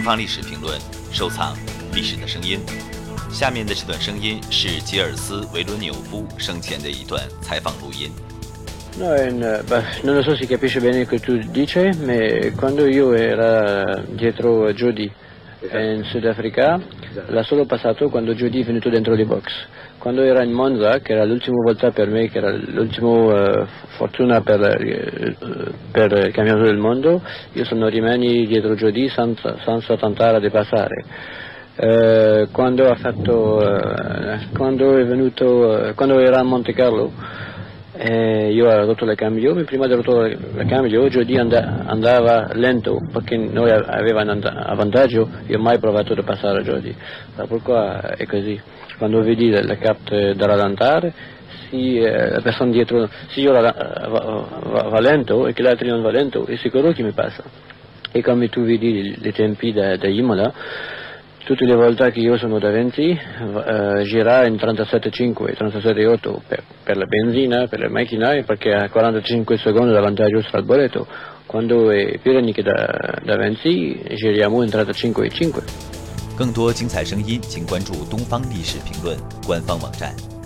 东方历史评论，收藏历史的声音。下面的这段声音是吉尔斯·维伦纽夫生前的一段采访录音。No, in, beh, non lo so se capisce bene che tu dici, ma quando io ero dietro Jody in Sudafrica, l'ha solo passato quando Jody è venuto dentro le box. Quando era in Monza, che era l'ultima volta per me, che era l'ultima uh, fortuna per, uh, per, il campionato del mondo, io sono rimasto dietro Jody senza, senza tentare di passare. Uh, quando, fatto, quando, venuto, quando era a Monte Carlo, eh, io ho rotto le cambio, ma prima di rotto le cambio Jody and andava lento perché noi avevamo un vantaggio, io mai provato a passare a Jody, perché è così. Quando vedi le carte da rallentare, se eh, la persona dietro, se io va, va, va, lento e che l'altro non va lento, è sicuro che mi passa. E come tu vedi i tempi da, da Imola, tutte le volte che io sono davanti uh, gira in 37,5 37,8 per, per, la benzina, per la macchina perché a 45 secondi da vantaggio sul boletto quando è Pirani che da, davanti giriamo in 35,5更多精彩声音，请关注东方历史评论官方网站。